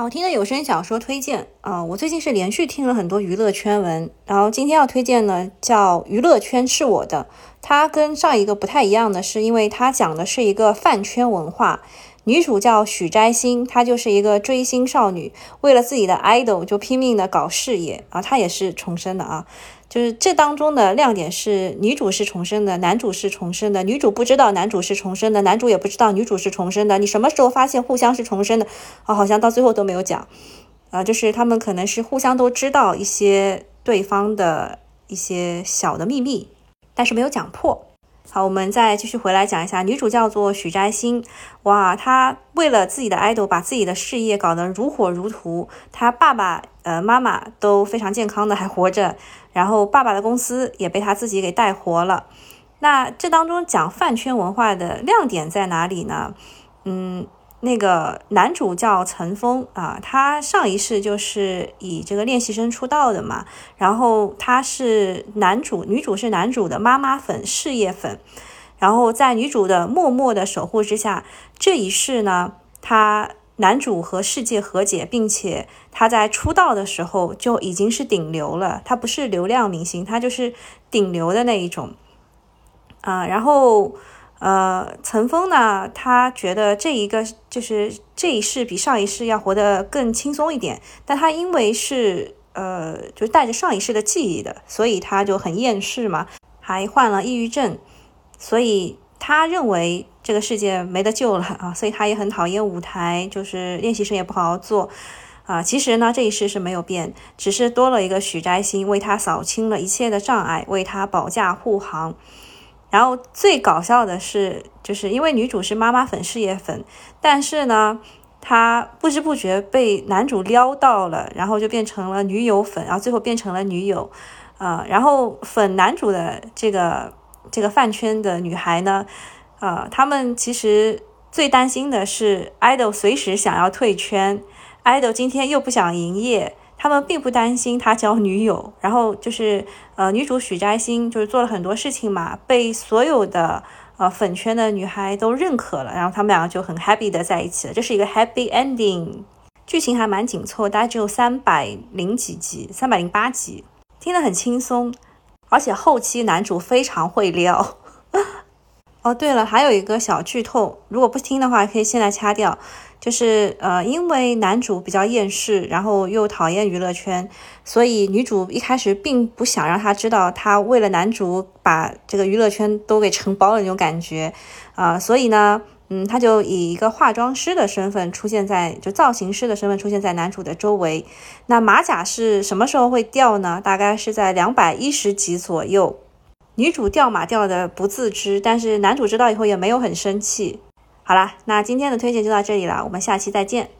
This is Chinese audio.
好听的有声小说推荐啊！我最近是连续听了很多娱乐圈文，然后今天要推荐呢，叫《娱乐圈是我的》。它跟上一个不太一样的是，因为它讲的是一个饭圈文化。女主叫许摘星，她就是一个追星少女，为了自己的 idol 就拼命的搞事业啊！她也是重生的啊。就是这当中的亮点是，女主是重生的，男主是重生的。女主不知道男主是重生的，男主也不知道女主是重生的。你什么时候发现互相是重生的？啊，好像到最后都没有讲。啊，就是他们可能是互相都知道一些对方的一些小的秘密，但是没有讲破。好，我们再继续回来讲一下，女主叫做许摘星。哇，她为了自己的爱豆把自己的事业搞得如火如荼。她爸爸、呃妈妈都非常健康的还活着，然后爸爸的公司也被她自己给带活了。那这当中讲饭圈文化的亮点在哪里呢？嗯。那个男主叫陈峰啊，他上一世就是以这个练习生出道的嘛，然后他是男主，女主是男主的妈妈粉、事业粉，然后在女主的默默的守护之下，这一世呢，他男主和世界和解，并且他在出道的时候就已经是顶流了，他不是流量明星，他就是顶流的那一种啊，然后。呃，陈峰呢，他觉得这一个就是这一世比上一世要活得更轻松一点，但他因为是呃，就带着上一世的记忆的，所以他就很厌世嘛，还患了抑郁症，所以他认为这个世界没得救了啊，所以他也很讨厌舞台，就是练习生也不好好做啊。其实呢，这一世是没有变，只是多了一个许摘星为他扫清了一切的障碍，为他保驾护航。然后最搞笑的是，就是因为女主是妈妈粉、事业粉，但是呢，她不知不觉被男主撩到了，然后就变成了女友粉，然后最后变成了女友，啊，然后粉男主的这个这个饭圈的女孩呢，呃，他们其实最担心的是，idol 随时想要退圈，idol 今天又不想营业。他们并不担心他交女友，然后就是呃，女主许摘星就是做了很多事情嘛，被所有的呃粉圈的女孩都认可了，然后他们两个就很 happy 的在一起了，这是一个 happy ending，剧情还蛮紧凑，大概只有三百零几集，三百零八集，听得很轻松，而且后期男主非常会撩。哦，对了，还有一个小剧透，如果不听的话，可以现在掐掉。就是呃，因为男主比较厌世，然后又讨厌娱乐圈，所以女主一开始并不想让他知道，他为了男主把这个娱乐圈都给承包了那种感觉啊。所以呢，嗯，他就以一个化妆师的身份出现在，就造型师的身份出现在男主的周围。那马甲是什么时候会掉呢？大概是在两百一十集左右。女主掉马掉的不自知，但是男主知道以后也没有很生气。好啦，那今天的推荐就到这里了，我们下期再见。